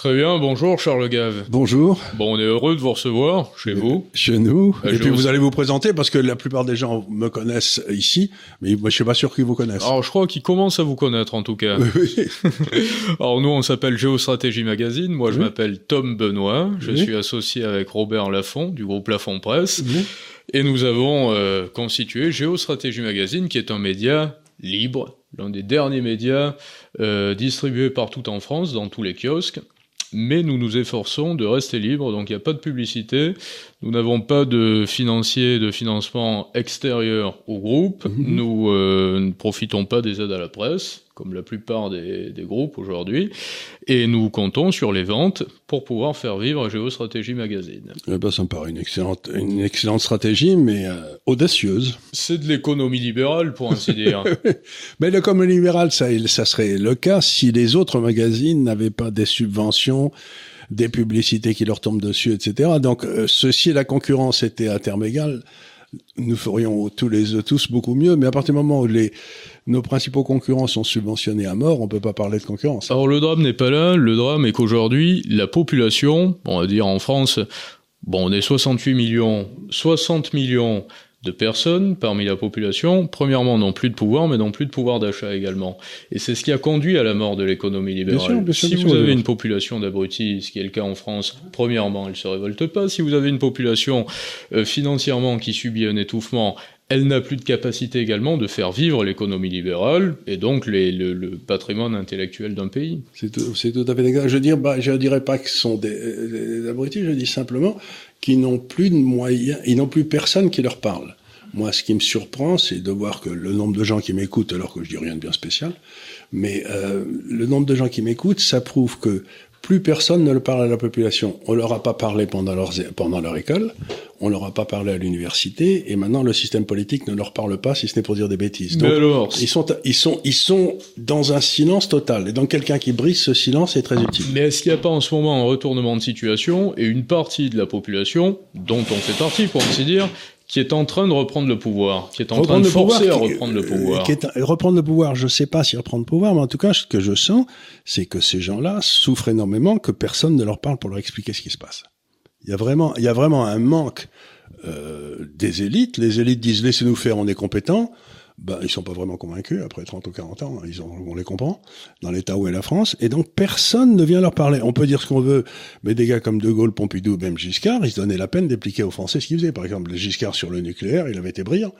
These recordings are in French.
Très bien, bonjour Charles Gave. Bonjour. Bon, on est heureux de vous recevoir chez vous. Chez nous. Euh, Et puis vous- allez vous présenter parce que la plupart des gens me connaissent ici, mais moi je suis pas sûr qu'ils vous connaissent. Alors, je crois qu'ils commencent à vous connaître en tout cas. Oui. Alors, nous, on s'appelle Géostratégie Magazine. Moi, je Oui. m'appelle Tom Benoît. Je Oui. suis associé avec Robert Laffont du groupe Laffont Presse. Et nous avons euh, constitué Géostratégie Magazine, qui est un média libre, l'un des derniers médias euh, distribués partout en France, dans tous les kiosques. Mais nous nous efforçons de rester libres, donc il n'y a pas de publicité. Nous n'avons pas de financier, de financement extérieur au groupe. Mhm. Nous euh, ne profitons pas des aides à la presse, comme la plupart des, des groupes aujourd'hui. Et nous comptons sur les ventes pour pouvoir faire vivre Géostratégie Magazine. Eh ben, ça me paraît une excellente, une excellente stratégie, mais euh, audacieuse. C'est de l'économie libérale, pour ainsi dire. Mais le comme libéral, ça, ça serait le cas si les autres magazines n'avaient pas des subventions, des publicités qui leur tombent dessus, etc. Donc, euh, ceci, la concurrence était à terme égal, nous ferions tous les tous beaucoup mieux. Mais à partir du moment où nos principaux concurrents sont subventionnés à mort, on peut pas parler de concurrence. Alors le drame n'est pas là, le drame est qu'aujourd'hui, la population, on va dire en France, bon on est 68 millions, 60 millions de personnes parmi la population, premièrement n'ont plus de pouvoir, mais n'ont plus de pouvoir d'achat également. Et c'est ce qui a conduit à la mort de l'économie libérale. sûr, bien sûr, si bien vous avez une population d'abrutis, ce qui est le cas en France, premièrement, elle se révolte pas. Si vous avez une population euh, financièrement qui subit un étouffement, elle n'a plus de capacité également de faire vivre l'économie libérale et donc les- le- le patrimoine intellectuel d'un pays. C'est tout, tout à fait exact. Je dire, bah, dirais pas que ce sont des, des abrutis, je dis simplement qu'ils n'ont plus de moyens, ils n'ont plus personne qui leur parle. Moi, ce qui me surprend, c'est de voir que le nombre de gens qui m'écoutent, alors que je dis rien de bien spécial, mais euh, le nombre de gens qui m'écoutent, ça prouve que plus personne ne le parle à la population. On leur a pas parlé pendant, leurs, pendant leur école, on leur a pas parlé à l'université, et maintenant le système politique ne leur parle pas, si ce n'est pour dire des bêtises. Donc, alors, ils sont, ils sont, ils sont dans un silence total. Et donc quelqu'un qui brise ce silence est très utile. mais est-ce qu'il n'y a pas en ce moment un retournement de situation et une partie de la population, dont on fait partie pour ainsi dire, qui est en train de reprendre le pouvoir, qui est en train de forcer pouvoir, à reprendre le euh, pouvoir qui est reprendre le pouvoir, je sais pas si reprendre le pouvoir, mais en tout cas, ce que je sens, c'est que ces gens-là souffrent énormément, que personne ne leur parle pour leur expliquer ce qui se passe. Il y a vraiment, il y a vraiment un manque euh, des élites. Les élites disent laissez-nous faire, on est compétents. Ben, ils sont pas vraiment convaincus après 30 ou 40 ans. Ils ont, on les comprend dans l'état où est la France. Et donc personne ne vient leur parler. On peut dire ce qu'on veut, mais des gars comme De Gaulle, Pompidou, même Giscard, ils se donnaient la peine d'appliquer aux Français ce qu'ils faisaient. Par exemple, Giscard sur le nucléaire, il avait été brillant.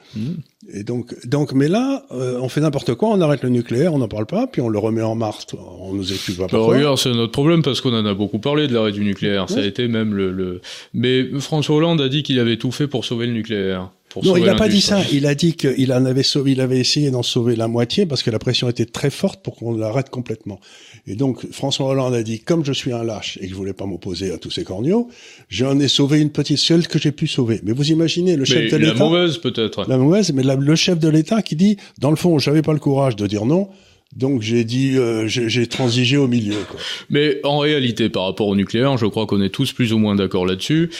Et donc, donc, mais là, euh, on fait n'importe quoi, on arrête le nucléaire, on n'en parle pas, puis on le remet en marche. On nous explique pas Alors, pourquoi. regarde, c'est notre problème parce qu'on en a beaucoup parlé de l'arrêt du nucléaire. Ça a été même le, le... Mais François Hollande a dit qu'il avait tout fait pour sauver le nucléaire. Pour Non, il n'a pas dit ça. Il a dit qu'il en avait sauvé, il avait essayé d'en sauver la moitié parce que la pression était très forte pour qu'on l'arrête complètement. Et donc, François Hollande a dit, comme je suis un lâche et que je voulais pas m'opposer à tous ces corneaux, j'en ai sauvé une petite seule que j'ai pu sauver. Mais vous imaginez le Mais chef de la l'État. mauvaise peut-être. La mauvaise, mais la- le chef de l'État qui dit, dans le fond, j'avais pas le courage de dire non, donc j'ai dit, euh, j'ai j'ai transigé au milieu. Quoi. Mais en réalité, par rapport au nucléaire, je crois qu'on est tous plus ou moins d'accord là-dessus.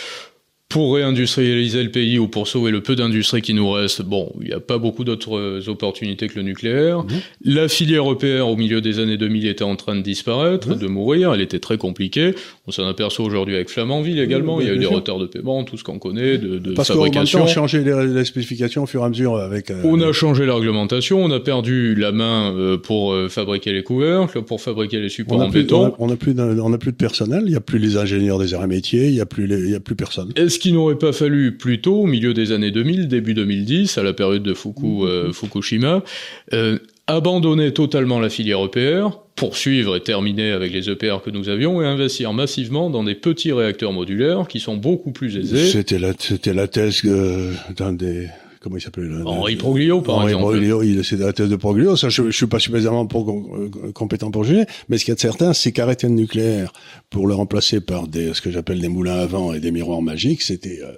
Pour réindustrialiser le pays ou pour sauver le peu d'industrie qui nous reste, bon, il n'y a pas beaucoup d'autres euh, opportunités que le nucléaire. Mhm. La filière EPR au milieu des années 2000 était en train de disparaître, Mhm. de mourir, elle était très compliquée. On s'en aperçoit aujourd'hui avec Flamanville également, il y a eu des sûr. retards de paiement, tout ce qu'on connaît, de, de Parce qu'en même temps, fabrication. on changeait les, les spécifications au fur et à mesure avec. euh, On a changé la réglementation, on a perdu la main euh, pour euh, fabriquer les couvercles, pour fabriquer les supports on en a plus, béton. on a- on a plus a de personnel, il y a plus les ingénieurs des arts et métiers, il y a plus les, il y a plus personne. Est-ce qu'il n'aurait pas fallu plus tôt, au milieu des années 2000, début 2010, à la période de Fuku- euh, Fukushima, euh, abandonner totalement la filière EPR, poursuivre et terminer avec les EPR que nous avions et investir massivement dans des petits réacteurs modulaires qui sont beaucoup plus aisés. C'était la, c'était la thèse euh, d'un des, comment il s'appelait là, Henri Proglio, par Henri exemple. Proglio, il, c'est la thèse de Proglio. Ça, je, je suis pas suffisamment pour- euh, compétent pour juger. Mais ce qu'il y a de certain, c'est qu'arrêter le nucléaire pour le remplacer par des, ce que j'appelle des moulins à vent et des miroirs magiques, c'était, euh,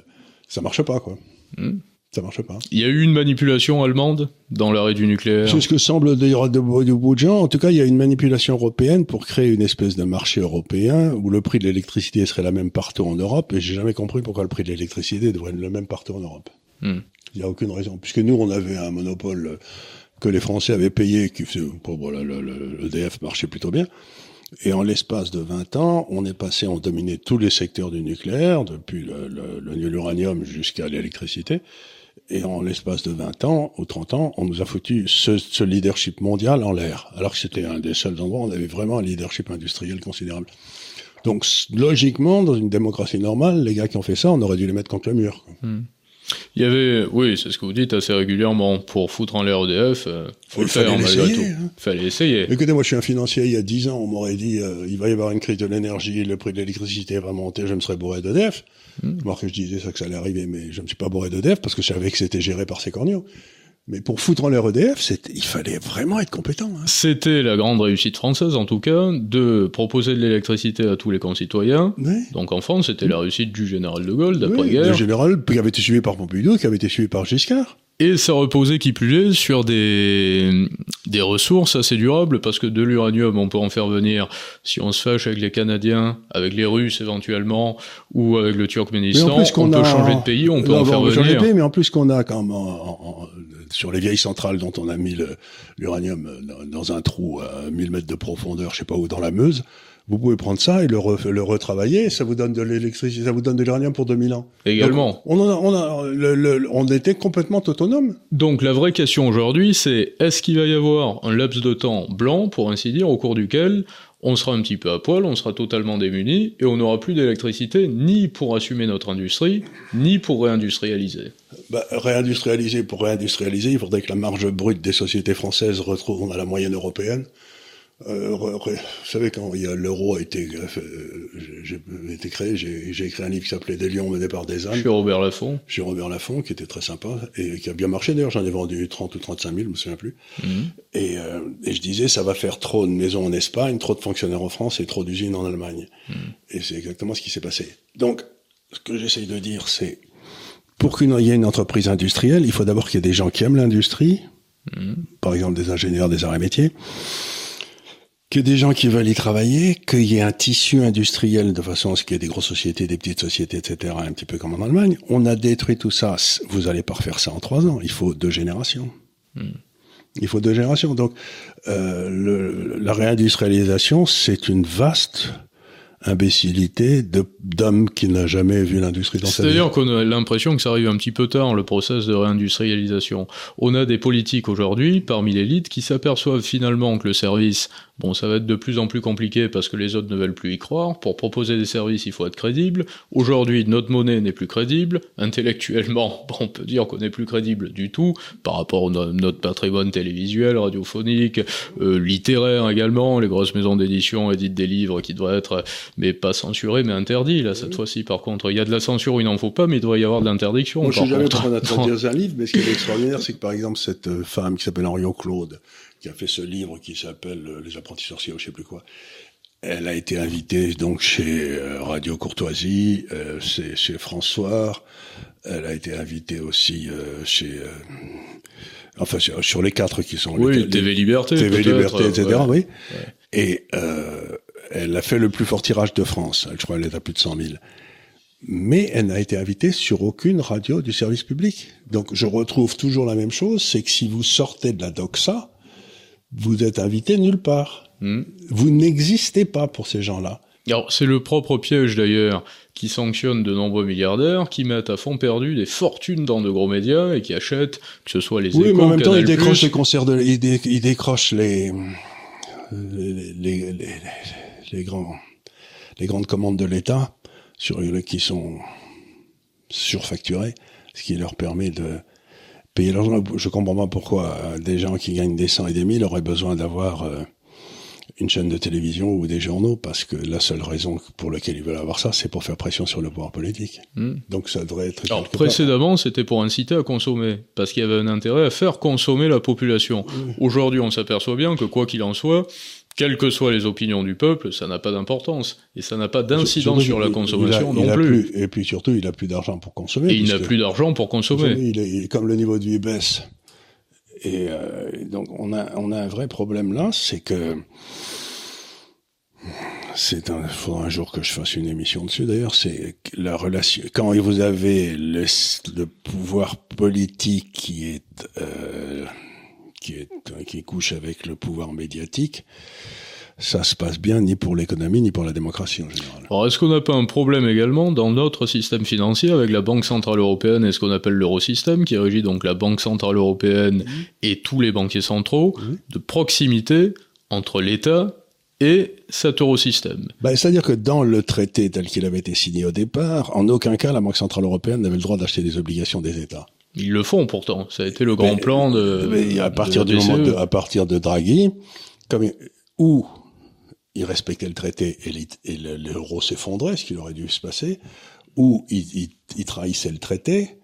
ça marche pas, quoi. Hmm. Ça marche pas. Il y a eu une manipulation allemande dans l'arrêt du nucléaire. C'est ce que semble dire de, bout de gens. En tout cas, il y a une manipulation européenne pour créer une espèce de marché européen où le prix de l'électricité serait la même partout en Europe. Et j'ai jamais compris pourquoi le prix de l'électricité devrait être le même partout en Europe. Hmm. Il n'y a aucune raison. Puisque nous, on avait un monopole que les Français avaient payé, qui faisait, bon, voilà, le, le, le EDF marchait plutôt bien. Et en l'espace de 20 ans, on est passé, on dominait tous les secteurs du nucléaire, depuis l'uranium le, jusqu'à l'électricité. Et en l'espace de 20 ans ou 30 ans, on nous a foutu ce, ce leadership mondial en l'air. Alors que c'était un des seuls endroits où on avait vraiment un leadership industriel considérable. Donc, logiquement, dans une démocratie normale, les gars qui ont fait ça, on aurait dû les mettre contre le mur. Hmm. Il y avait, oui, c'est ce que vous dites assez régulièrement, pour foutre en l'air EDF, euh, faut le faire malgré tout. Hein. Fallait essayer. Écoutez, moi je suis un financier, il y a 10 ans, on m'aurait dit, euh, il va y avoir une crise de l'énergie, le prix de l'électricité va monter, je me serais bourré d'EDF. Hmm. Moi que je disais ça que ça allait arriver, mais je me suis pas bourré d'EDF parce que je savais que c'était géré par ces corneaux. Mais pour foutre en l'air EDF, il fallait vraiment être compétent. Hein. C'était la grande réussite française, en tout cas, de proposer de l'électricité à tous les concitoyens. Donc en France, c'était la réussite du général de Gaulle, d'après-guerre. le général qui avait été suivi par Pompidou, qui avait été suivi par Giscard. Et ça reposait qui plus est sur des, des ressources assez durables, parce que de l'uranium, on peut en faire venir, si on se fâche avec les Canadiens, avec les Russes éventuellement, ou avec le Turkménistan, on peut changer de pays, on peut en faire venir. mais en plus qu'on a quand même, sur les vieilles centrales dont on a mis l'uranium dans un trou à 1000 mètres de profondeur, je sais pas où, dans la Meuse, vous pouvez prendre ça et le, le retravailler, ça vous donne de l'électricité, ça vous donne de l'uranium pour 2000 ans. Également. on, a, on, a, le, on était complètement autonome. Donc la vraie question aujourd'hui, c'est est-ce qu'il va y avoir un laps de temps blanc, pour ainsi dire, au cours duquel on sera un petit peu à poil, on sera totalement démuni, et on n'aura plus d'électricité ni pour assumer notre industrie, ni pour réindustrialiser? Bah, réindustrialiser, pour réindustrialiser, il faudrait que la marge brute des sociétés françaises retrouve à la moyenne européenne. Euh, vous savez, quand l'euro a été, euh, été créé, j'ai écrit un livre qui s'appelait Des lions menés par des ânes. Chez Robert Laffont. Chez Robert Laffont, qui était très sympa et qui a bien marché d'ailleurs. J'en ai vendu 30 ou 35 000, je me souviens plus. Mhm. Et, euh, et, je disais, ça va faire trop de maisons en Espagne, trop de fonctionnaires en France et trop d'usines en Allemagne. Mhm. Et c'est exactement ce qui s'est passé. Donc, ce que j'essaye de dire, c'est pour qu'il y ait une entreprise industrielle, il faut d'abord qu'il y ait des gens qui aiment l'industrie, mhm. par exemple des ingénieurs des arts et métiers que des gens qui veulent y travailler, qu'il y ait un tissu industriel de façon à ce qu'il y ait des grosses sociétés, des petites sociétés, etc., un petit peu comme en Allemagne. On a détruit tout ça. Vous allez pas refaire ça en trois ans. Il faut deux générations. Hmm. Il faut deux générations. Donc, euh, le, la réindustrialisation, c'est une vaste imbécilité d'homme qui n'a jamais vu l'industrie dans sa vie. C'est-à-dire qu'on a l'impression que ça arrive un petit peu tard, le process de réindustrialisation. On a des politiques aujourd'hui, parmi l'élite, qui s'aperçoivent finalement que le service Bon, ça va être de plus en plus compliqué parce que les autres ne veulent plus y croire. Pour proposer des services, il faut être crédible. Aujourd'hui, notre monnaie n'est plus crédible. Intellectuellement, on peut dire qu'on n'est plus crédible du tout par rapport à notre patrimoine télévisuel, radiophonique, euh, littéraire également. Les grosses maisons d'édition éditent des livres qui doivent être, mais pas censurés, mais interdits. Là, cette fois-ci, par contre, il y a de la censure il n'en faut pas, mais il doit y avoir de l'interdiction. Moi, je suis jamais pour d'interdire un livre, mais ce qui est extraordinaire, c'est que par exemple, cette euh, femme qui s'appelle Henriot Claude, qui a fait ce livre qui s'appelle euh, Les apprentis sorciers ou je sais plus quoi. Elle a été invitée donc chez euh, Radio Courtoisie, euh, chez François. Elle a été invitée aussi euh, chez, enfin sur, les quatre qui sont. Oui, TV Liberté. TV Liberté, etc. Oui. Et elle a fait le plus fort tirage de France. Je crois qu'elle est à plus de 100 000 mais elle n'a été invitée sur aucune radio du service public. Donc je retrouve toujours la même chose, c'est que si vous sortez de la doxa, vous êtes invité nulle part. Hmm. Vous n'existez pas pour ces gens-là. Alors, c'est le propre piège d'ailleurs qui sanctionne de nombreux milliardaires qui mettent à fond perdu des fortunes dans de gros médias et qui achètent, que ce soit les oui, mais en même temps, ils décrochent les concerts de, ils, décrochent les les, les, les, les, grands, les grandes commandes de l'État sur qui sont surfacturées, ce qui leur permet de payer l'argent. Je comprends pas pourquoi euh, des gens qui gagnent des cent et des mille auraient besoin d'avoir euh, une chaîne de télévision ou des journaux, parce que la seule raison pour laquelle ils veulent avoir ça, c'est pour faire pression sur le pouvoir politique. Hmm. Donc ça devrait être... Alors précédemment, c'était pour inciter à consommer, parce qu'il y avait un intérêt à faire consommer la population. Aujourd'hui, on s'aperçoit bien que quoi qu'il en soit, quelles que soient les opinions du peuple, ça n'a pas d'importance. Et ça n'a pas d'incidence sur la consommation non plus. Et puis surtout, il n'a plus d'argent pour consommer. Et il n'a plus d'argent pour consommer. Il est, comme le niveau de vie baisse. Et euh, donc, on a, on a un vrai problème là, c'est que c'est un, faudra un jour que je fasse une émission dessus d'ailleurs, c'est la relation, quand vous avez le, le pouvoir politique qui est, euh, qui est qui couche avec le pouvoir médiatique, ça se passe bien ni pour l'économie ni pour la démocratie en général. Alors est-ce qu'on n'a pas un problème également dans notre système financier avec la Banque Centrale Européenne et ce qu'on appelle l'eurosystème, qui régit donc la Banque Centrale Européenne et tous les banquiers centraux, de proximité entre l'État et cet eurosystème? Bah, C'est-à-dire que dans le traité tel qu'il avait été signé au départ, en aucun cas la Banque Centrale Européenne n'avait le droit d'acheter des obligations des États. Ils le font pourtant, ça a été le grand plan de... Mais à partir du moment de, à partir de Draghi, comme, où il respectait le traité et l'euro s'effondrait, ce qui aurait dû se passer, ou il, il, trahissait le traité,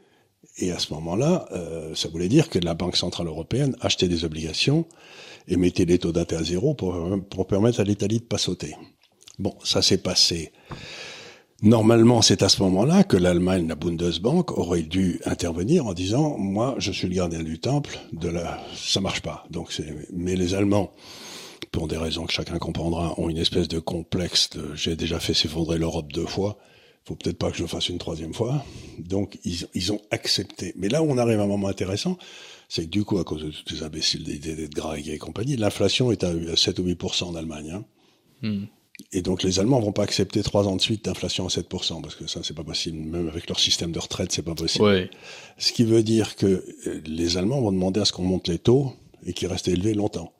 et à ce moment-là, euh, ça voulait dire que la Banque Centrale Européenne achetait des obligations et mettait les taux d'intérêt à zéro pour, pour permettre à l'Italie de pas sauter. Bon, ça s'est passé. Normalement, c'est à ce moment-là que l'Allemagne, la Bundesbank, aurait dû intervenir en disant, moi, je suis le gardien du temple, de la, ça marche pas. Donc, mais les Allemands, pour des raisons que chacun comprendra, ont une espèce de complexe de j'ai déjà fait s'effondrer l'Europe deux fois, faut peut-être pas que je le fasse une troisième fois. Donc ils, ont accepté. Mais là où on arrive à un moment intéressant, c'est que du coup, à cause de tous ces imbéciles des dettes Draghi et compagnie, l'inflation est à 7 ou 8% en Allemagne. Hein. Hmm. Et donc les Allemands vont pas accepter trois ans de suite d'inflation à 7%, parce que ça, c'est pas possible. Même avec leur système de retraite, c'est pas possible. Ouais. Ce qui veut dire que euh, les Allemands vont demander à ce qu'on monte les taux et qu'ils restent élevés longtemps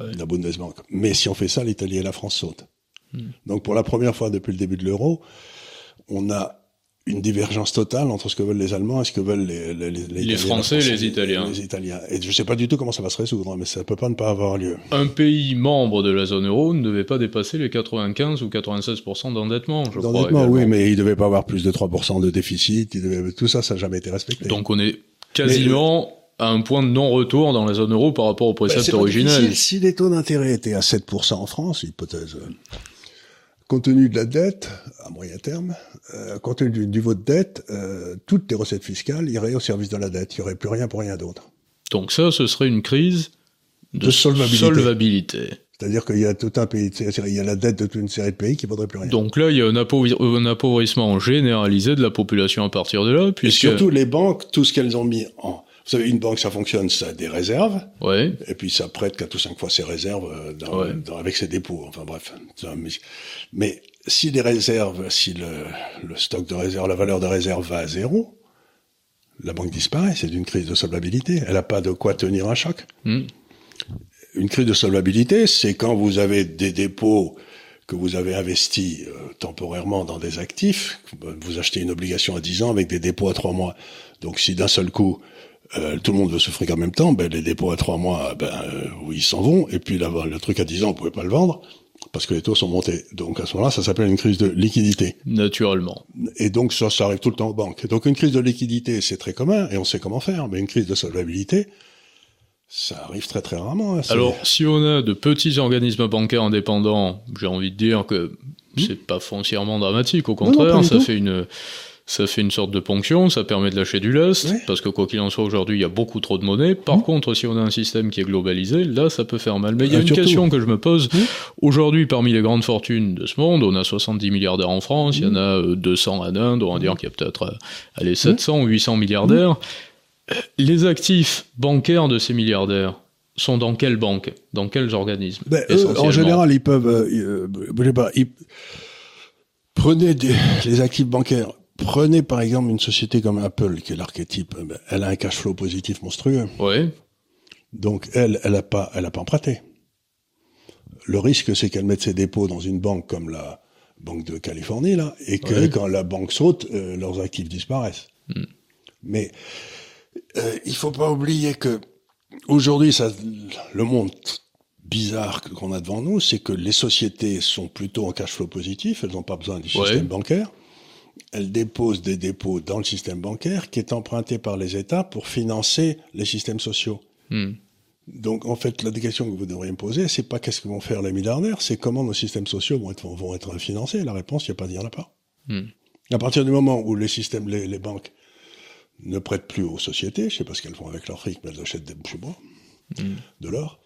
la Bundesbank. Mais si on fait ça, l'Italie et la France sautent. Hmm. Donc pour la première fois depuis le début de l'euro, on a une divergence totale entre ce que veulent les Allemands et ce que veulent les, les, les, les Français et les Italiens. Les Italiens. Et je ne sais pas du tout comment ça va se résoudre, mais ça peut pas ne pas avoir lieu. Un pays membre de la zone euro ne devait pas dépasser les 95 ou 96% d'endettement, je crois. D'endettement, oui, mais il devait pas avoir plus de 3% de déficit. Il devait... Tout ça, ça n'a jamais été respecté. Donc on est quasiment à un point de non-retour dans la zone euro par rapport au précepte ben, originel. Si les taux d'intérêt étaient à 7% en France, hypothèse, euh, compte tenu de la dette à moyen terme, euh, compte tenu du niveau de dette, euh, toutes les recettes fiscales iraient au service de la dette. Il n'y aurait plus rien pour rien d'autre. Donc ça, ce serait une crise de, solvabilité. C'est-à-dire qu'il y a tout un pays, il y a la dette de toute une série de pays qui ne vaudrait plus rien. Donc là, il y a un, un, appauvrissement généralisé de la population à partir de là. Puisque... Et surtout les banques, tout ce qu'elles ont mis en vous savez, une banque, ça fonctionne, ça a des réserves. Ouais. Et puis ça prête quatre ou cinq fois ses réserves euh, dans, avec ses dépôts. Enfin bref. Mais si les réserves, si le, le, stock de réserve, la valeur de réserve va à zéro, la banque disparaît. C'est une crise de solvabilité. Elle n'a pas de quoi tenir un choc. Hmm. Une crise de solvabilité, c'est quand vous avez des dépôts que vous avez investis euh, temporairement dans des actifs, vous achetez une obligation à 10 ans avec des dépôts à 3 mois. Donc si d'un seul coup, euh, tout le monde veut souffrir en même temps, ben, les dépôts à trois mois, ben, euh, oui, ils s'en vont, et puis là, le truc à 10 ans, on pouvait pas le vendre, parce que les taux sont montés. Donc à ce moment-là, ça s'appelle une crise de liquidité. Naturellement. Et donc ça, ça arrive tout le temps aux banques. Donc une crise de liquidité, c'est très commun, et on sait comment faire, mais une crise de solvabilité, ça arrive très très rarement. Hein, Alors, si on a de petits organismes bancaires indépendants, j'ai envie de dire que hmm c'est pas foncièrement dramatique, au contraire, ça fait une ça fait une sorte de ponction, ça permet de lâcher du lest, parce que quoi qu'il en soit aujourd'hui, il y a beaucoup trop de monnaie. Par mmh. contre, si on a un système qui est globalisé, là, ça peut faire mal. Mais il y a ah, une question que je me pose. Mmh. Aujourd'hui, parmi les grandes fortunes de ce monde, on a 70 milliardaires en France, il y en a 200 en Inde, on va dire qu'il y a peut-être euh, allez, 700 ou 800 milliardaires. Euh, les actifs bancaires de ces milliardaires, sont dans quelles banques? Dans quels organismes ben, En général, ils peuvent... Euh, euh pas, ils... Prenez des, les actifs bancaires Prenez par exemple une société comme Apple, qui est l'archétype. Ben, elle a un cash flow positif monstrueux. Oui. Donc elle, elle a pas, elle a pas emprunté. Le risque, c'est qu'elle mette ses dépôts dans une banque comme la Banque de Californie là, et que quand la banque saute, euh, leurs actifs disparaissent. Hmm. Mais euh, il faut pas oublier que aujourd'hui, ça, le monde bizarre qu'on a devant nous, c'est que les sociétés sont plutôt en cash flow positif, elles n'ont pas besoin du système bancaire elle dépose des dépôts dans le système bancaire qui est emprunté par les États pour financer les systèmes sociaux. Hmm. Donc, en fait, la question que vous devriez me poser, c'est pas qu'est-ce que vont faire les milliardaires, c'est comment nos systèmes sociaux vont être, vont être financés. La réponse, il n'y a pas de dire là pas. Hmm. À partir du moment où les systèmes, les, banques ne prêtent plus aux sociétés, je sais pas ce qu'elles font avec leur fric, mais elles achètent des, je bois, hmm. de l'or.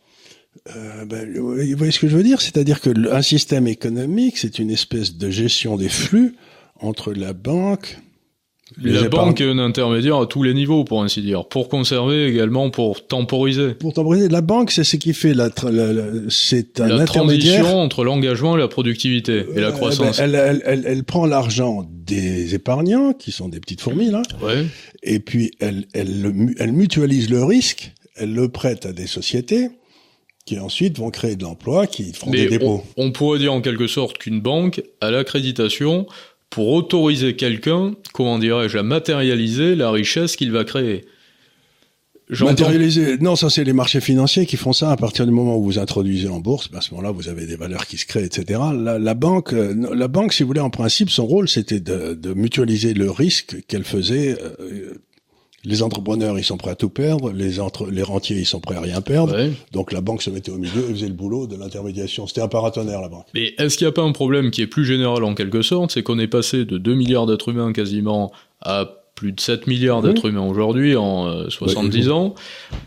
Euh, ben, vous voyez ce que je veux dire? C'est-à-dire que un système économique, c'est une espèce de gestion des flux entre la banque la banque est un intermédiaire à tous les niveaux, pour ainsi dire, pour conserver également, pour temporiser. Pour temporiser, la banque, c'est ce qui fait la, c'est un la intermédiaire transition entre l'engagement et la productivité et la Euh, croissance. ben, elle, elle, elle, elle prend l'argent des épargnants, qui sont des petites fourmis là, Ouais. et puis elle, elle, elle mutualise le risque, elle le prête à des sociétés qui ensuite vont créer de l'emploi, qui feront des dépôts. on, on pourrait dire en quelque sorte qu'une banque a l'accréditation pour autoriser quelqu'un, comment dirais-je, à matérialiser la richesse qu'il va créer. Matérialiser, non, ça c'est les marchés financiers qui font ça à partir du moment où vous introduisez en bourse. ben, à ce moment-là, vous avez des valeurs qui se créent, etc. La, la banque, euh, la banque, si vous voulez, en principe, son rôle c'était de, de mutualiser le risque qu'elle faisait. euh, les entrepreneurs, ils sont prêts à tout perdre. Les entre, les rentiers, ils sont prêts à rien perdre. Ouais. Donc la banque se mettait au milieu et faisait le boulot de l'intermédiation. C'était un paratonnerre, la banque. Mais est-ce qu'il n'y a pas un problème qui est plus général en quelque sorte? C'est qu'on est passé de 2 milliards d'êtres humains quasiment à plus de 7 milliards d'êtres humains aujourd'hui en euh, 70 Ouais, ans.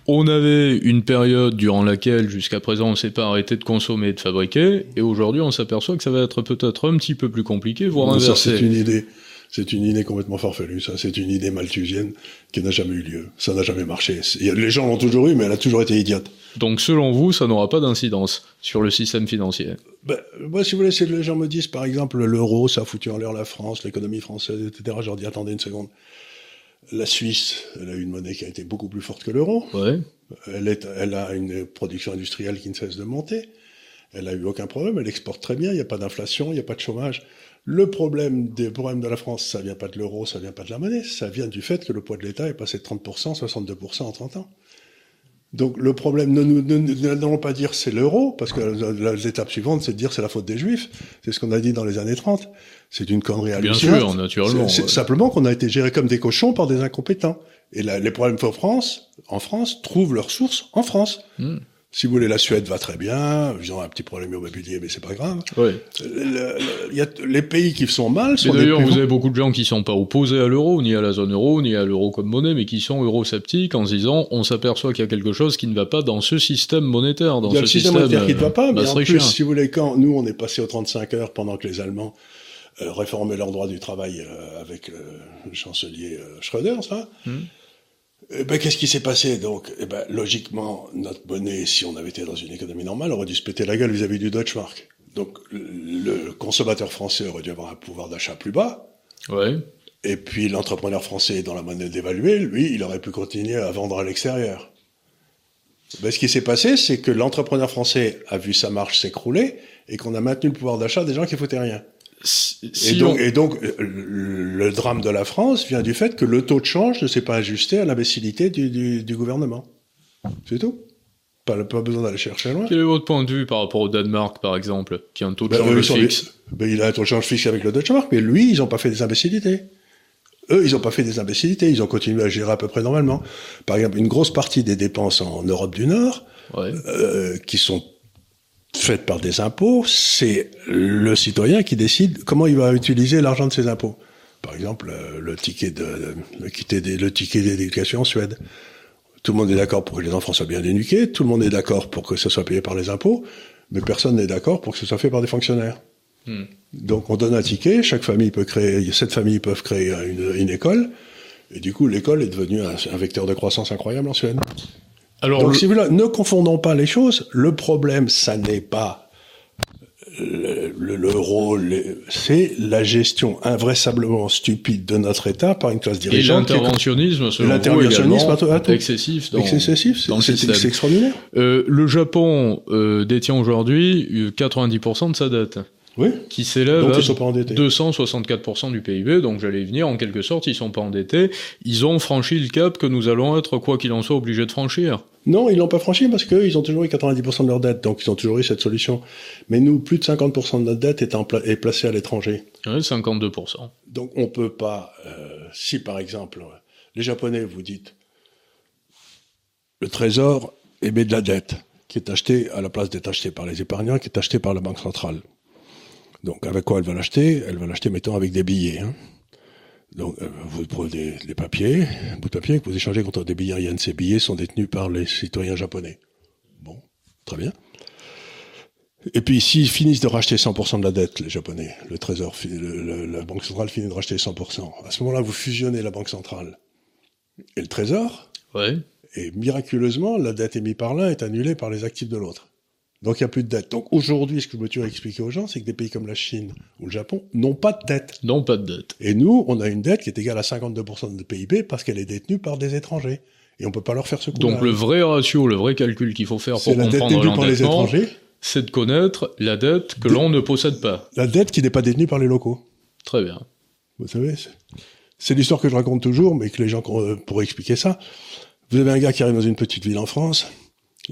On avait une période durant laquelle jusqu'à présent on s'est pas arrêté de consommer et de fabriquer et aujourd'hui on s'aperçoit que ça va être peut-être un petit peu plus compliqué, voire Ça, inversé. c'est une idée. C'est une idée complètement farfelue, ça. C'est une idée malthusienne qui n'a jamais eu lieu. Ça n'a jamais marché. Les gens l'ont toujours eu, mais elle a toujours été idiote. Donc selon vous, ça n'aura pas d'incidence sur le système financier? Ben, moi, si vous voulez, les gens me disent, par exemple, l'euro, ça a foutu en l'air la France, l'économie française, etc. Je leur dis, attendez une seconde. La Suisse, elle a une monnaie qui a été beaucoup plus forte que l'euro. Ouais. Elle, est, elle a une production industrielle qui ne cesse de monter. Elle a eu aucun problème. Elle exporte très bien. Il n'y a pas d'inflation, il n'y a pas de chômage. Le problème des problèmes de la France, ça vient pas de l'euro, ça vient pas de la monnaie. Ça vient du fait que le poids de l'État est passé de 30%, 62% en 30 ans. Donc le problème, ne nous n'allons pas dire c'est l'euro, parce que la- la- l'étape suivante, c'est de dire c'est la faute des Juifs. C'est ce qu'on a dit dans les années 30. C'est une connerie Bien sûr, naturellement. C'est ouais. simplement qu'on a été gérés comme des cochons par des incompétents. Et là, les problèmes en France, en France, trouvent leur source en France. Hmm. Si vous voulez, la Suède va très bien. Ils ont un petit problème immobilier, mais c'est pas grave. Ouais. Le- y a les pays qui sont mal sont d'ailleurs, vous avez beaucoup de gens qui sont pas opposés à l'euro, ni à la zone euro, ni à l'euro comme monnaie, mais qui sont eurosceptiques en se disant on s'aperçoit qu'il y a quelque chose qui ne va pas dans ce système monétaire, dans Il y a ce le système système monétaire qui ne va pas, euh, mais en plus, si vous voulez, quand nous, on est passé aux 35 heures pendant que les Allemands euh, réformaient leur droit du travail euh, avec euh, le chancelier Schröder, ça, Hmm. Eh ben, qu'est-ce qui s'est passé donc? Eh ben, Logiquement, notre monnaie, si on avait été dans une économie normale, aurait dû se péter la gueule vis-à-vis du Deutsche Mark. Donc, le consommateur français aurait dû avoir un pouvoir d'achat plus bas, Ouais. et puis l'entrepreneur français, dont la monnaie dévaluée, lui, il aurait pu continuer à vendre à l'extérieur. Ben, ce qui s'est passé, c'est que l'entrepreneur français a vu sa marge s'écrouler et qu'on a maintenu le pouvoir d'achat des gens qui foutaient rien. Si, Et donc, on- et donc, euh, le, le drame de la France vient du fait que le taux de change ne s'est pas ajusté à l'imbécilité du, du, du gouvernement. C'est tout. Pas, pas besoin d'aller chercher loin. Quel est votre point de vue par rapport au Danemark, par exemple, qui a un taux de Ben, change sont fixe ben, il a un taux de change fixe avec le Deutsche Mark, mais lui, ils n'ont pas fait des imbécilités. Eux, ils n'ont pas fait des imbécilités, ils ont continué à gérer à peu près normalement. Par exemple, une grosse partie des dépenses en Europe du Nord, Ouais. euh, qui sont faites par des impôts, c'est le citoyen qui décide comment il va utiliser l'argent de ses impôts. Par exemple, euh, le ticket de, le ticket des- le ticket d'éducation en Suède. Tout le monde est d'accord pour que les enfants soient bien éduqués, tout le monde est d'accord pour que ce soit payé par les impôts, mais personne n'est d'accord pour que ce soit fait par des fonctionnaires. Hmm. Donc on donne un ticket, chaque famille peut créer, sept familles peuvent créer une, une école, et du coup l'école est devenue un, un vecteur de croissance incroyable en Suède. Alors, Donc, le- si vous voulez, ne confondons pas les choses. Le problème, ça n'est pas le- le- le- c'est la gestion invraisemblablement stupide de notre État par une classe et dirigeante. est- l'interventionnisme, selon l'interventionnisme excessif dans, excessif, c'est extraordinaire. Euh, le Japon euh, détient aujourd'hui euh, 90% de sa dette, Oui. qui s'élève à ils sont pas endettés. 264% du PIB, donc j'allais y venir, en quelque sorte, ils sont pas endettés, ils ont franchi le cap que nous allons être, quoi qu'il en soit, obligés de franchir. Non, ils l'ont pas franchi parce qu'ils ont toujours eu 90% de leur dette, donc ils ont toujours eu cette solution. Mais nous, plus de 50% de notre dette est, en pla- est placée à l'étranger. Ouais, 52%. Donc on peut pas, euh, si par exemple, les Japonais vous dites, le trésor émet de la dette, qui est achetée à la place d'être achetée par les épargnants, qui est achetée par la Banque centrale. Donc avec quoi elle va l'acheter Elle va l'acheter, mettons, avec des billets. hein. Donc euh, vous prenez des, des papiers, un bout de papier que vous échangez contre des billets yen. Ces billets sont détenus par les citoyens japonais. Bon, très bien. Et puis s'ils finissent de racheter 100% de la dette, les Japonais, le Trésor, la Banque centrale finit de racheter 100%. À ce moment-là, vous fusionnez la Banque centrale et le Trésor. Ouais. Et miraculeusement, la dette émise par l'un est annulée par les actifs de l'autre. Donc il n'y a plus de dette. Donc aujourd'hui, ce que je veux expliquer aux gens, c'est que des pays comme la Chine ou le Japon n'ont pas de dette. Non, pas de dette. Et nous, on a une dette qui est égale à 52% de PIB parce qu'elle est détenue par des étrangers. Et on peut pas leur faire ce coup Donc le vrai ratio, le vrai calcul qu'il faut faire pour comprendre l'endettement, c'est de connaître la dette que l'on ne possède pas. La dette qui n'est pas détenue par les locaux. Très bien. Vous savez, c'est l'histoire que je raconte toujours, mais que les gens euh, pourraient expliquer ça. Vous avez un gars qui arrive dans une petite ville en France,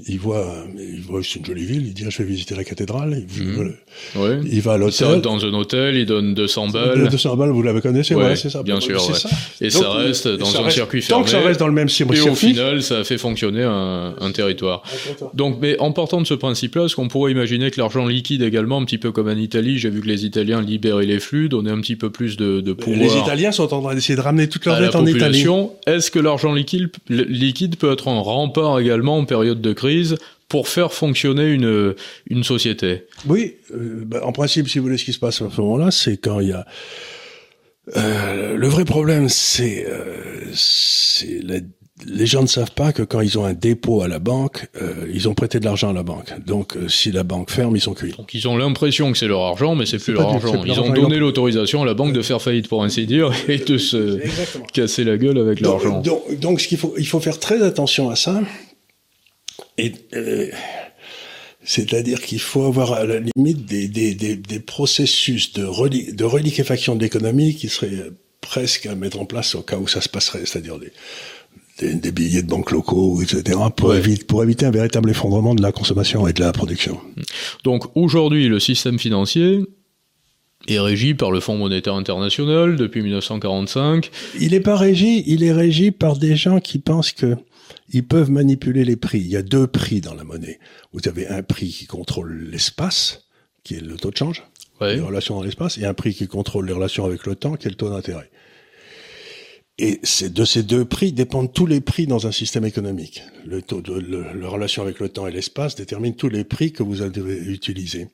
il voit, il voit c'est une jolie ville, il dit ah, je vais visiter la cathédrale, il, ouais. il va à l'hôtel. Dans un hôtel, il donne 200 balles. 200 balles, vous l'avez connaissez, ouais, c'est ça. Bien sûr, ça. Et ça reste dans un circuit fermé. Tant que ça reste dans le même circuit. Et au final, ça a fait fonctionner un, un territoire. Donc, mais en partant de ce principe-là, est-ce qu'on pourrait imaginer que l'argent liquide également, un petit peu comme en Italie, j'ai vu que les Italiens libéraient les flux, donnaient un petit peu plus de, de pouvoir. Les Italiens sont en train d'essayer de ramener toute leur dette en Italie. Est-ce que l'argent liquide, liquide peut être un rempart également en période de crise pour faire fonctionner une, une société Oui, euh, bah, en principe, si vous voulez, ce qui se passe à ce moment-là, c'est quand il y a... Euh, le vrai problème, c'est euh, les gens ne savent pas que quand ils ont un dépôt à la banque, euh, ils ont prêté de l'argent à la banque. Donc, euh, si la banque ferme, ils sont cuits. Donc, ils ont l'impression que c'est leur argent, mais c'est plus leur argent. Ils ont donné l'autorisation à la banque de faire faillite, pour ainsi dire, et de se casser la gueule avec l'argent. Donc, donc, ce qu'il faut, il faut faire très attention à ça. Et euh, c'est-à-dire qu'il faut avoir à la limite des, des, des, des processus de, reli de reliquéfaction de l'économie qui seraient presque à mettre en place au cas où ça se passerait, c'est-à-dire des, des, billets de banque locaux, etc., pour, éviter, pour éviter un véritable effondrement de la consommation et de la production. Donc aujourd'hui, le système financier est régi par le Fonds monétaire international depuis 1945. Il n'est pas régi, il est régi par des gens qui pensent que ils peuvent manipuler les prix. Il y a deux prix dans la monnaie. Vous avez un prix qui contrôle l'espace, qui est le taux de change, les relations dans l'espace, et un prix qui contrôle les relations avec le temps, qui est le taux d'intérêt. Et de ces deux prix dépendent tous les prix dans un système économique. Le taux de la relation avec le temps et l'espace détermine tous les prix que vous allez utiliser.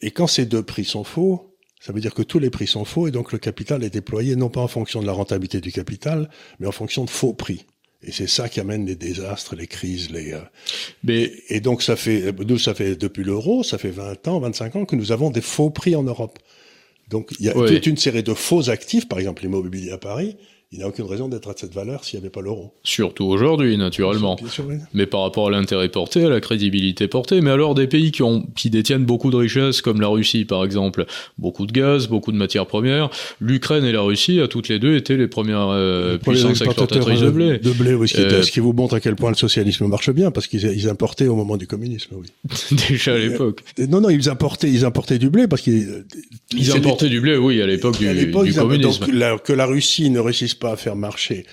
Et quand ces deux prix sont faux, ça veut dire que tous les prix sont faux et donc le capital est déployé non pas en fonction de la rentabilité du capital, mais en fonction de faux prix. Et c'est ça qui amène les désastres, les crises, les. Euh, Mais et donc ça fait nous ça fait depuis l'euro, ça fait 20 ans, 25 ans que nous avons des faux prix en Europe. Donc il y a toute une série de faux actifs, par exemple l'immobilier à Paris, il n'a aucune raison d'être à cette valeur s'il n'y avait pas l'euro. Surtout aujourd'hui, naturellement. Mais par rapport à l'intérêt porté, à la crédibilité portée. Mais alors des pays qui, ont, qui détiennent beaucoup de richesses, comme la Russie par exemple, beaucoup de gaz, beaucoup de matières premières, l'Ukraine et la Russie, à toutes les deux, étaient les premières euh, puissances exportatrices de blé. De blé, oui, ce, qui, euh, ce qui vous montre à quel point le socialisme marche bien, parce qu'ils importaient au moment du communisme, oui. Déjà à l'époque. Euh, non, non, ils importaient, ils importaient du blé parce qu'ils... Ils importaient du blé, oui, à l'époque du, du communisme. Donc, que la Russie ne réussisse pas à faire marcher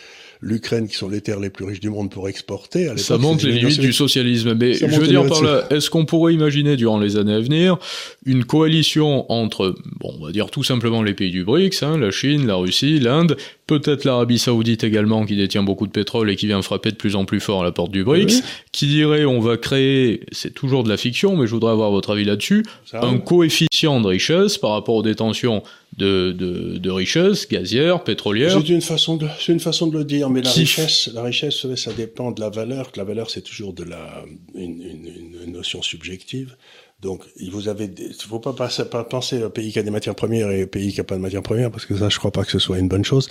l'Ukraine, qui sont les terres les plus riches du monde, pour exporter. ça montre les limites du socialisme. Mais je veux dire par là, est-ce qu'on pourrait imaginer durant les années à venir une coalition entre, bon, on va dire tout simplement les pays du BRICS, hein, la Chine, la Russie, l'Inde, peut-être l'Arabie Saoudite également, qui détient beaucoup de pétrole et qui vient frapper de plus en plus fort à la porte du BRICS, qui dirait on va créer, c'est toujours de la fiction, mais je voudrais avoir votre avis là-dessus, un coefficient de richesse par rapport aux détentions de, de, de richesse gazière, pétrolière. C'est une façon de, c'est une façon de le dire, mais la richesse, la richesse, ça dépend de la valeur. Que la valeur, c'est toujours de la, une, une, une notion subjective. Donc, il vous avez, faut pas, passer, pas penser au pays qui a des matières premières et au pays qui a pas de matières premières, parce que ça, je crois pas que ce soit une bonne chose.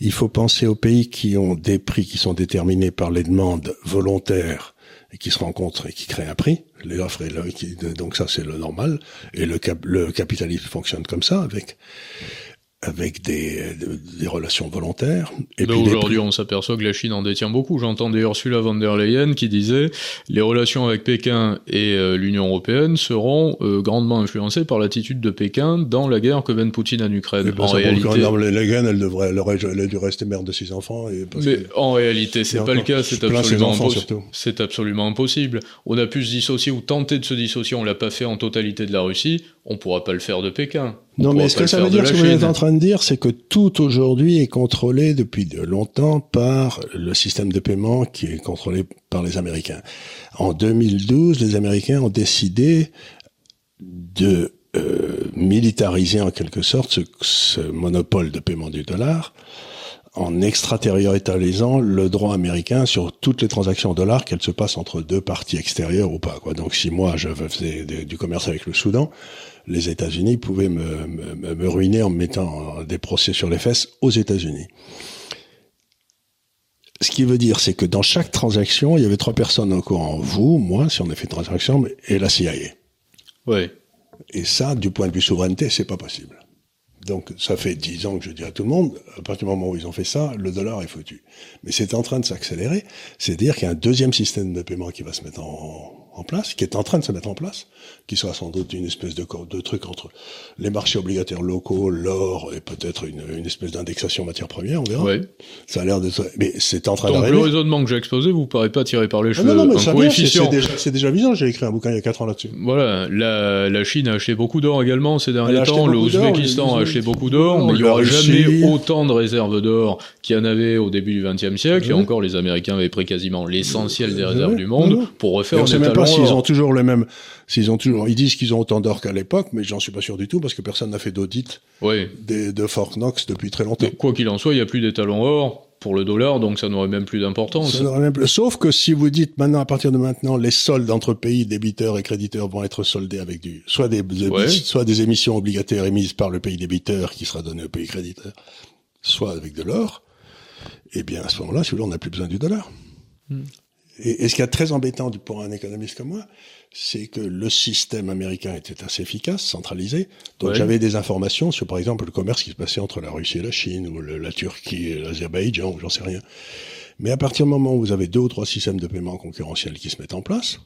Il faut penser aux pays qui ont des prix qui sont déterminés par les demandes volontaires et qui se rencontrent et qui créent un prix, les offres et le, donc ça c'est le normal, et le, cap, le capitalisme fonctionne comme ça avec avec des, des, relations volontaires. Et puis aujourd'hui, on s'aperçoit que la Chine en détient beaucoup. J'entendais Ursula von der Leyen qui disait les relations avec Pékin et euh, l'Union européenne seront euh, grandement influencées par l'attitude de Pékin dans la guerre que mène Poutine en Ukraine. en réalité, Leyen, elle devrait, elle aurait, elle dû rester mère de ses enfants. Et mais en réalité, c'est pas le cas. C'est absolument impossible. C'est absolument impossible. On a pu se dissocier ou tenter de se dissocier. On l'a pas fait en totalité de la Russie. On pourra pas le faire de Pékin. Non, mais ce que ça veut dire, ce que vous êtes en train de dire, c'est que tout aujourd'hui est contrôlé depuis longtemps par le système de paiement qui est contrôlé par les Américains. En 2012, les Américains ont décidé de euh, militariser en quelque sorte ce, ce, monopole de paiement du dollar en extraterritorialisant le droit américain sur toutes les transactions dollars qu'elles se passent entre deux parties extérieures ou pas. Quoi. Donc si moi je faisais du commerce avec le Soudan, les États-Unis pouvaient me, me, me, ruiner en me mettant des procès sur les fesses aux États-Unis. Ce qui veut dire, c'est que dans chaque transaction, il y avait trois personnes au courant. Vous, moi, si on a fait une transaction, et la CIA. Oui. Et ça, du point de vue souveraineté, c'est pas possible. Donc, ça fait dix ans que je dis à tout le monde, à partir du moment où ils ont fait ça, le dollar est foutu. Mais c'est en train de s'accélérer. C'est-à-dire qu'il y a un deuxième système de paiement qui va se mettre en, en place, qui est en train de se mettre en place, qui sera sans doute une espèce de, de truc entre les marchés obligataires locaux, l'or et peut-être une, une, espèce d'indexation matière première, on verra. Oui. Ça a l'air de... Mais c'est en train Donc d'arriver. le raisonnement que j'ai exposé vous paraît pas tiré par les Ah cheveux. non, non, mais Un ça c'est déjà, c'est déjà visant. J'ai écrit un bouquin il y a 4 ans là-dessus. Voilà, la, la Chine a acheté beaucoup d'or également ces derniers temps, le beaucoup d'or, Ouzbékistan a acheté beaucoup d'or, mais il n'y aura Russie. jamais autant de réserves d'or qu'il y en avait au début du XXe siècle, et Ouais. encore les Américains avaient pris quasiment l'essentiel des Ouais, réserves ouais, du monde ouais. pour refaire des même s'ils ont toujours les mêmes, s'ils ont toujours, ils disent qu'ils ont autant d'or qu'à l'époque, mais j'en suis pas sûr du tout parce que personne n'a fait d'audit Oui. des, de Fort Knox depuis très longtemps. Mais Quoi qu'il en soit, il n'y a plus des talons or pour le dollar, donc ça n'aurait même plus d'importance. Ça n'aurait même plus- Sauf que si vous dites maintenant, à partir de maintenant, les soldes entre pays, débiteurs et créditeurs vont être soldés avec du, soit des, des- Ouais. soit des émissions obligataires émises par le pays débiteur qui sera donné au pays créditeur, soit avec de l'or, eh bien, à ce moment-là, si vous voulez, on n'a plus besoin du dollar. Hmm. Et, et ce qui est très embêtant pour un économiste comme moi, c'est que le système américain était assez efficace, centralisé. Donc Ouais. j'avais des informations sur, par exemple, le commerce qui se passait entre la Russie et la Chine, ou le- la Turquie et l'Azerbaïdjan, ou j'en sais rien. Mais à partir du moment où vous avez deux ou trois systèmes de paiement concurrentiels qui se mettent en place,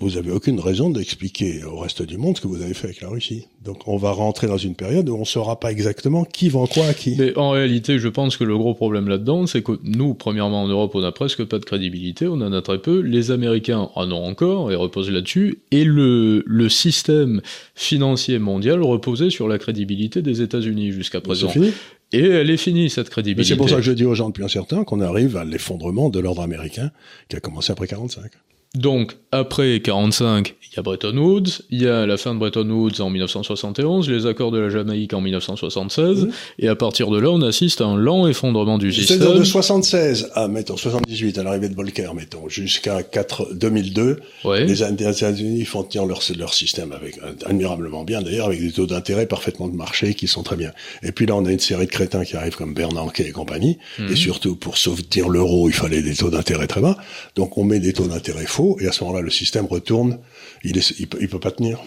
vous avez aucune raison d'expliquer au reste du monde ce que vous avez fait avec la Russie. Donc on va rentrer dans une période où on ne saura pas exactement qui vend quoi à qui. Mais en réalité, je pense que le gros problème là-dedans, c'est que nous, premièrement en Europe, on n'a presque pas de crédibilité, on en a très peu. Les Américains en ont encore et reposent là-dessus. Et le, le système financier mondial reposait sur la crédibilité des États-Unis jusqu'à présent. fini. Et elle est finie cette crédibilité. c'est pour ça que je dis aux gens depuis un certain temps qu'on arrive à l'effondrement de l'ordre américain qui a commencé après 45. Donc, après 45, il y a Bretton Woods, il y a la fin de Bretton Woods en 1971, les accords de la Jamaïque en 1976, Mhm. et à partir de là, on assiste à un lent effondrement du C'est-à-dire système. de 76 à, mettons, 78, à l'arrivée de Volcker, mettons, jusqu'à 4, 2002, Ouais. les États-Unis font tenir leur, leur système avec, admirablement bien, d'ailleurs, avec des taux d'intérêt parfaitement de marché qui sont très bien. Et puis là, on a une série de crétins qui arrivent comme Bernanke et compagnie, Mhm. et surtout, pour soutenir l'euro, il fallait des taux d'intérêt très bas. Donc, on met des taux d'intérêt faux, et à ce moment-là, le système retourne, il, il, peut, il peut pas tenir.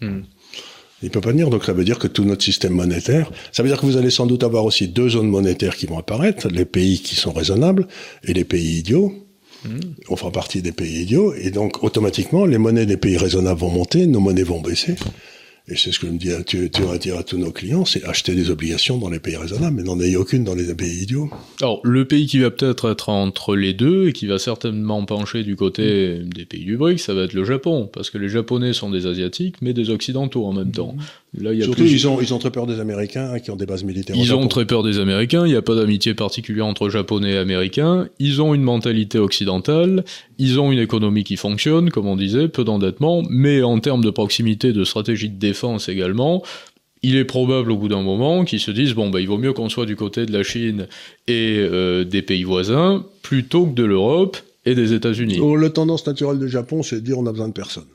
Mhm. Il peut pas tenir, donc ça veut dire que tout notre système monétaire, ça veut dire que vous allez sans doute avoir aussi deux zones monétaires qui vont apparaître, les pays qui sont raisonnables et les pays idiots. On fera partie des pays idiots, et donc automatiquement, les monnaies des pays raisonnables vont monter, nos monnaies vont baisser. Et c'est ce que je me dis, à- tu, tu vas dire à tous nos clients, c'est acheter des obligations dans les pays raisonnables, mais n'en ayez aucune dans les pays idiots. Alors, le pays qui va peut-être être entre les deux et qui va certainement pencher du côté des pays du BRICS, ça va être le Japon, parce que les Japonais sont des Asiatiques, mais des Occidentaux en même temps. Là, il y a Surtout, plus... ils ont, ils ont très peur des Américains hein, qui ont des bases militaires Ils ont très peur des Américains, il n'y a pas d'amitié particulière entre Japonais et Américains, ils ont une mentalité occidentale, ils ont une économie qui fonctionne, comme on disait, peu d'endettement, mais en termes de proximité, de stratégie de défense également, il est probable au bout d'un moment qu'ils se disent bon bah il vaut mieux qu'on soit du côté de la Chine et euh, des pays voisins plutôt que de l'Europe et des États-Unis. Oh, le tendance naturelle du Japon, c'est de dire on a besoin de personne.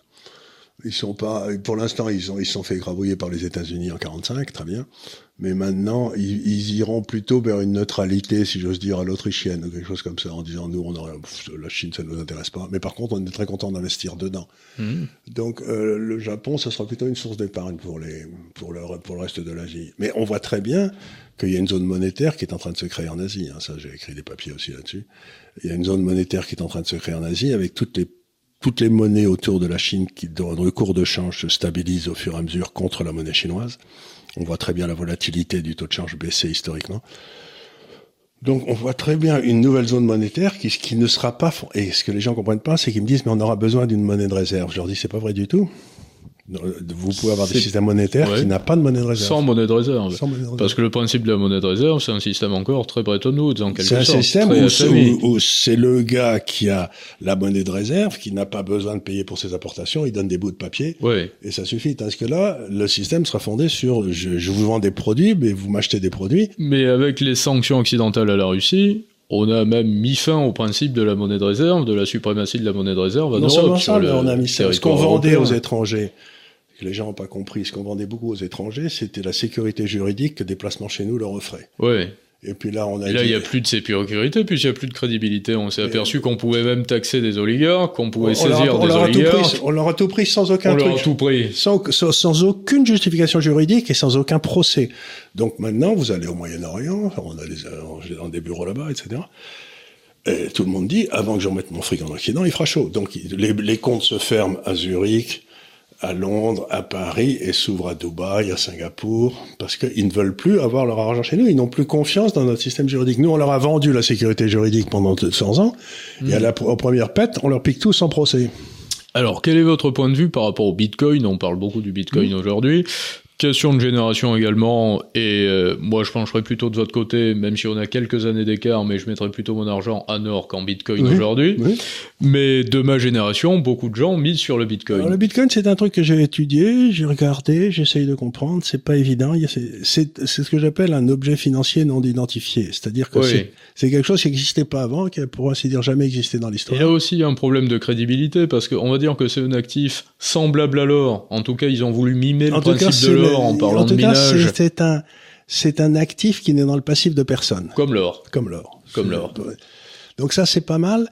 Ils sont pas, pour l'instant, ils ont, ils sont fait grabouiller par les États-Unis en 45, très bien. Mais maintenant, ils, ils iront plutôt vers une neutralité, si j'ose dire, à l'autrichienne, ou quelque chose comme ça, en disant nous, on aurait, pff, la Chine, ça ne nous intéresse pas. Mais par contre, on est très content d'investir dedans. Mhm. Donc, euh, le Japon, ça sera plutôt une source d'épargne pour les, pour le, pour le reste de l'Asie. Mais on voit très bien qu'il y a une zone monétaire qui est en train de se créer en Asie. Hein. Ça, j'ai écrit des papiers aussi là-dessus. Il y a une zone monétaire qui est en train de se créer en Asie avec toutes les toutes les monnaies autour de la Chine qui, dont le cours de change se stabilise au fur et à mesure contre la monnaie chinoise. On voit très bien la volatilité du taux de change baisser historiquement. Donc on voit très bien une nouvelle zone monétaire qui, qui ne sera pas... Et ce que les gens comprennent pas, c'est qu'ils me disent mais on aura besoin d'une monnaie de réserve. Je leur dis c'est pas vrai du tout. Vous pouvez avoir des systèmes monétaires qui n'ont pas de monnaie de réserve. Sans monnaie de réserve. Sans monnaie de réserve. Parce que le principe de la monnaie de réserve, c'est un système encore très Bretton Woods, en quelque sorte. C'est un système où, où c'est le gars qui a la monnaie de réserve, qui n'a pas besoin de payer pour ses apportations, il donne des bouts de papier. Oui. Et ça suffit. Parce que là, le système sera fondé sur je, je vous vends des produits, mais vous m'achetez des produits. Mais avec les sanctions occidentales à la Russie, on a même mis fin au principe de la monnaie de réserve, de la suprématie de la monnaie de réserve. non seulement ça, mais on a mis ça. Ce qu'on vendait aux étrangers, les gens n'ont pas compris, ce qu'on vendait beaucoup aux étrangers, c'était la sécurité juridique que des placements chez nous leur offraient. Oui. Et puis là, on a. Et là, il n'y a plus de sécurité, puis il n'y a plus de crédibilité. On s'est aperçu qu'on pouvait même taxer des oligarques, qu'on pouvait saisir des oligarques. on leur a tout pris sans aucun on truc. Leur a tout pris. Sans, sans, aucune justification juridique et sans aucun procès. Donc maintenant, vous allez au Moyen-Orient, on a des, dans des bureaux là-bas, etc. Et tout le monde dit, avant que je remette mon fric en Occident, il fera chaud. Donc les, les comptes se ferment à Zurich, à Londres, à Paris et s'ouvrent à Dubaï, à Singapour, parce qu'ils ne veulent plus avoir leur argent chez nous. Ils n'ont plus confiance dans notre système juridique. Nous, on leur a vendu la sécurité juridique pendant 200 ans, et à la aux premières pète, on leur pique tout sans procès. Alors, quel est votre point de vue par rapport au Bitcoin? On parle beaucoup du Bitcoin aujourd'hui. Question de génération également, et euh, moi je pencherais plutôt de votre côté, même si on a quelques années d'écart, mais je mettrais plutôt mon argent en or qu'en Bitcoin aujourd'hui. Mais de ma génération, beaucoup de gens misent sur le Bitcoin. le Bitcoin, c'est un truc que j'ai étudié, j'ai regardé, j'essaye de comprendre, c'est pas évident. C'est ce que j'appelle un objet financier non identifié, c'est-à-dire que c'est quelque chose qui n'existait pas avant, qui a pour ainsi dire jamais existé dans l'histoire. Il y a aussi un problème de crédibilité, parce qu'on va dire que c'est un actif semblable à l'or. En tout cas, ils ont voulu mimer le principe de l'or en parlant de minage. C'est un, c'est un actif qui n'est dans le passif de personne. Comme l'or. Comme l'or. Comme l'or. Donc ça, c'est pas mal.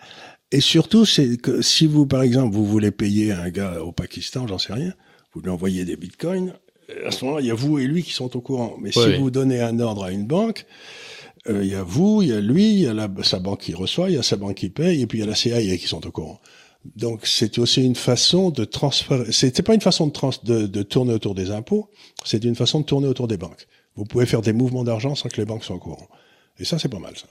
Et surtout, c'est que si vous, par exemple, vous voulez payer un gars au Pakistan, j'en sais rien, vous lui envoyez des bitcoins, à ce moment-là, il y a vous et lui qui sont au courant. Mais si vous donnez un ordre à une banque, euh, il y a vous, il y a lui, il y a la, sa banque qui reçoit, il y a sa banque qui paye, et puis il y a la CIA qui sont au courant. Donc c'est aussi une façon de transférer. C'était pas une façon de, trans, de, de, tourner autour des impôts, c'est une façon de tourner autour des banques. Vous pouvez faire des mouvements d'argent sans que les banques soient au courant. Et ça, c'est pas mal, ça.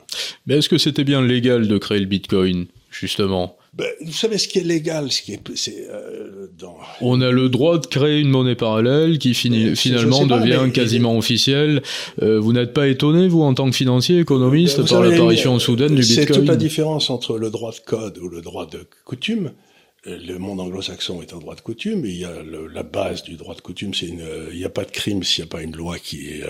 Mais est-ce que c'était bien légal de créer le Bitcoin, justement? Ben, vous savez ce qui est légal, ce qui est, euh, dans... On a le droit de créer une monnaie parallèle qui finalement devient quasiment officielle. Euh, vous n'êtes pas étonné, vous, en tant que financier, économiste, par l'apparition soudaine du Bitcoin C'est toute la différence entre le droit de code ou le droit de coutume. Euh, le monde anglo-saxon est un droit de coutume, et il y a la base du droit de coutume, c'est une, il n'y a pas de crime s'il n'y a pas une loi qui est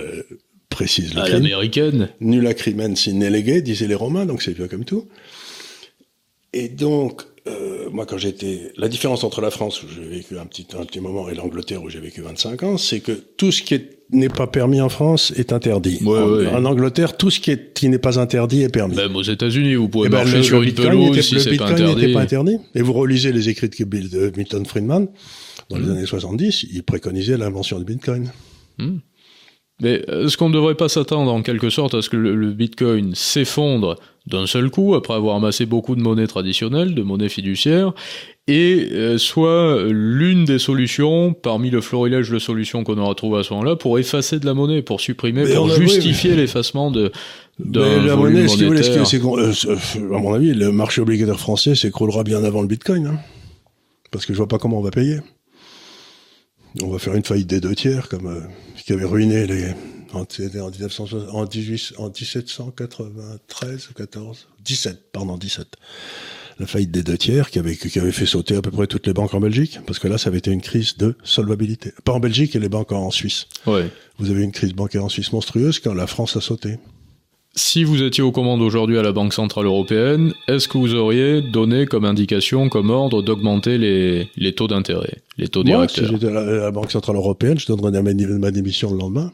précise le à l'américaine. Nul acrimen sin nelegae, disaient les Romains, donc c'est vieux comme tout. Et donc, euh, moi, quand j'étais, la différence entre la France où j'ai vécu un petit, un petit moment et l'Angleterre où j'ai vécu 25 ans, c'est que tout ce qui n'est pas permis en France est interdit. en, Angleterre, tout ce qui est qui n'est pas interdit est permis. Même aux États-Unis, vous pouvez eh ben, marcher sur une pelouse si c'est pas interdit. n'était pas interdit. Et vous relisez les écrits de Milton Friedman dans les mmh. années 70, il préconisait l'invention du Bitcoin. Mmh. Mais est-ce qu'on ne devrait pas s'attendre en quelque sorte à ce que le Bitcoin s'effondre d'un seul coup, après avoir amassé beaucoup de monnaie traditionnelle, de monnaie fiduciaire, et euh, soit l'une des solutions, parmi le florilège de solutions qu'on aura trouvé à ce moment-là, pour effacer de la monnaie, pour supprimer, pour justifier l'effacement de, la monnaie, ce c'est euh, à mon avis, le marché obligataire français s'écroulera bien avant le Bitcoin, hein, parce que je vois pas comment on va payer. On va faire une faillite des deux tiers, comme euh, qui avait ruiné les, en, en, 1960, en, 18, en 1793, 14, 17, pardon, 17. La faillite des deux tiers qui avait, qui avait fait sauter à peu près toutes les banques en Belgique, parce que là, ça avait été une crise de solvabilité. Pas en Belgique et les banques en Suisse. Ouais. Vous avez une crise bancaire en Suisse monstrueuse quand la France a sauté. Si vous étiez aux commandes aujourd'hui à la Banque Centrale Européenne, est-ce que vous auriez donné comme indication, comme ordre, d'augmenter les, les taux d'intérêt, les taux Moi, directeurs si j'étais à la, Banque Centrale Européenne, je donnerais ma démission le lendemain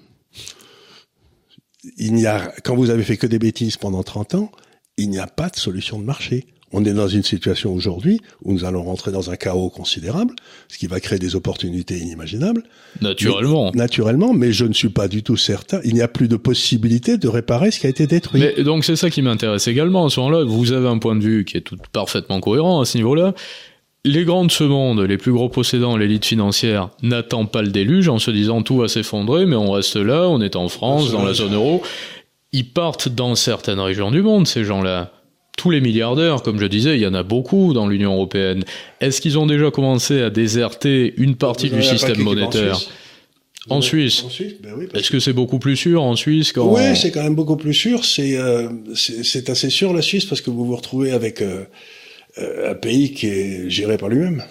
il n'y a, quand vous avez fait que des bêtises pendant 30 ans, il n'y a pas de solution de marché. On est dans une situation aujourd'hui où nous allons rentrer dans un chaos considérable, ce qui va créer des opportunités inimaginables. Naturellement. naturellement, mais je ne suis pas du tout certain. Il n'y a plus de possibilité de réparer ce qui a été détruit. Mais donc c'est ça qui m'intéresse également. À ce moment-là, vous avez un point de vue qui est tout parfaitement cohérent à ce niveau-là les grands de ce monde, les plus gros possédants, l'élite financière, n'attendent pas le déluge en se disant tout va s'effondrer, mais on reste là, on est en France, dans la zone euro. Ils partent dans certaines régions du monde, ces gens-là. Tous les milliardaires, comme je disais, il y en a beaucoup dans l'Union européenne. Est-ce qu'ils ont déjà commencé à déserter une partie du système monétaire en Suisse. En Suisse, ben oui, Est-ce que c'est beaucoup plus sûr en Suisse qu'en... Oui, c'est quand même beaucoup plus sûr. C'est euh, c'est assez sûr la Suisse parce que vous vous retrouvez avec euh, euh un pays qui est géré par lui-même.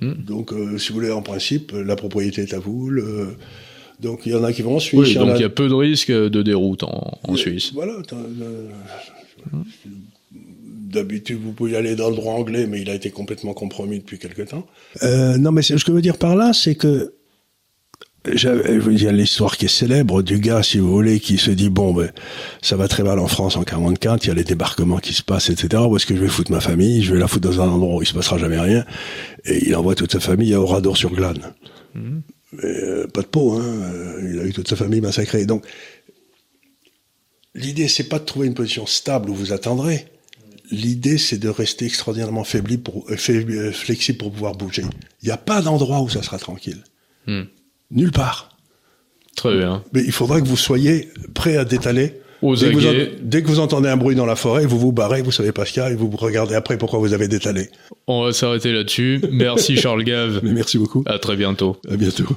Hmm. Donc, euh, si vous voulez, en principe, la propriété est à vous. Le... Donc, il y en a qui vont en Suisse. Oui, donc il y a peu de risques de déroute en, en Suisse. Voilà. D'habitude, vous pouvez aller dans le droit anglais, mais il a été complètement compromis depuis quelque temps. Euh, non, mais ce que je veux dire par là, c'est que il y a l'histoire qui est célèbre du gars, si vous voulez, qui se dit bon, ben, ça va très mal en France en 44, il y a les débarquements qui se passent, etc. Où est-ce que je vais foutre ma famille? Je vais la foutre dans un endroit où il se passera jamais rien. Et il envoie toute sa famille à Oradour-sur-Glane. Mmh. Euh, pas de peau, hein. Euh, il a eu toute sa famille massacrée. Donc, l'idée, c'est pas de trouver une position stable où vous attendrez. L'idée, c'est de rester extraordinairement pour, euh, flexible pour pouvoir bouger. Il n'y a pas d'endroit où ça sera tranquille. Mmh. Nulle part. Très bien. Mais il faudra que vous soyez prêt à détaler. Aux dès, que vous dès, que vous entendez un bruit dans la forêt, vous vous barrez, vous savez pas ce qu'il y a, et vous regardez après pourquoi vous avez détalé. On va s'arrêter là-dessus. Merci Charles Gave. merci beaucoup. À très bientôt. À bientôt.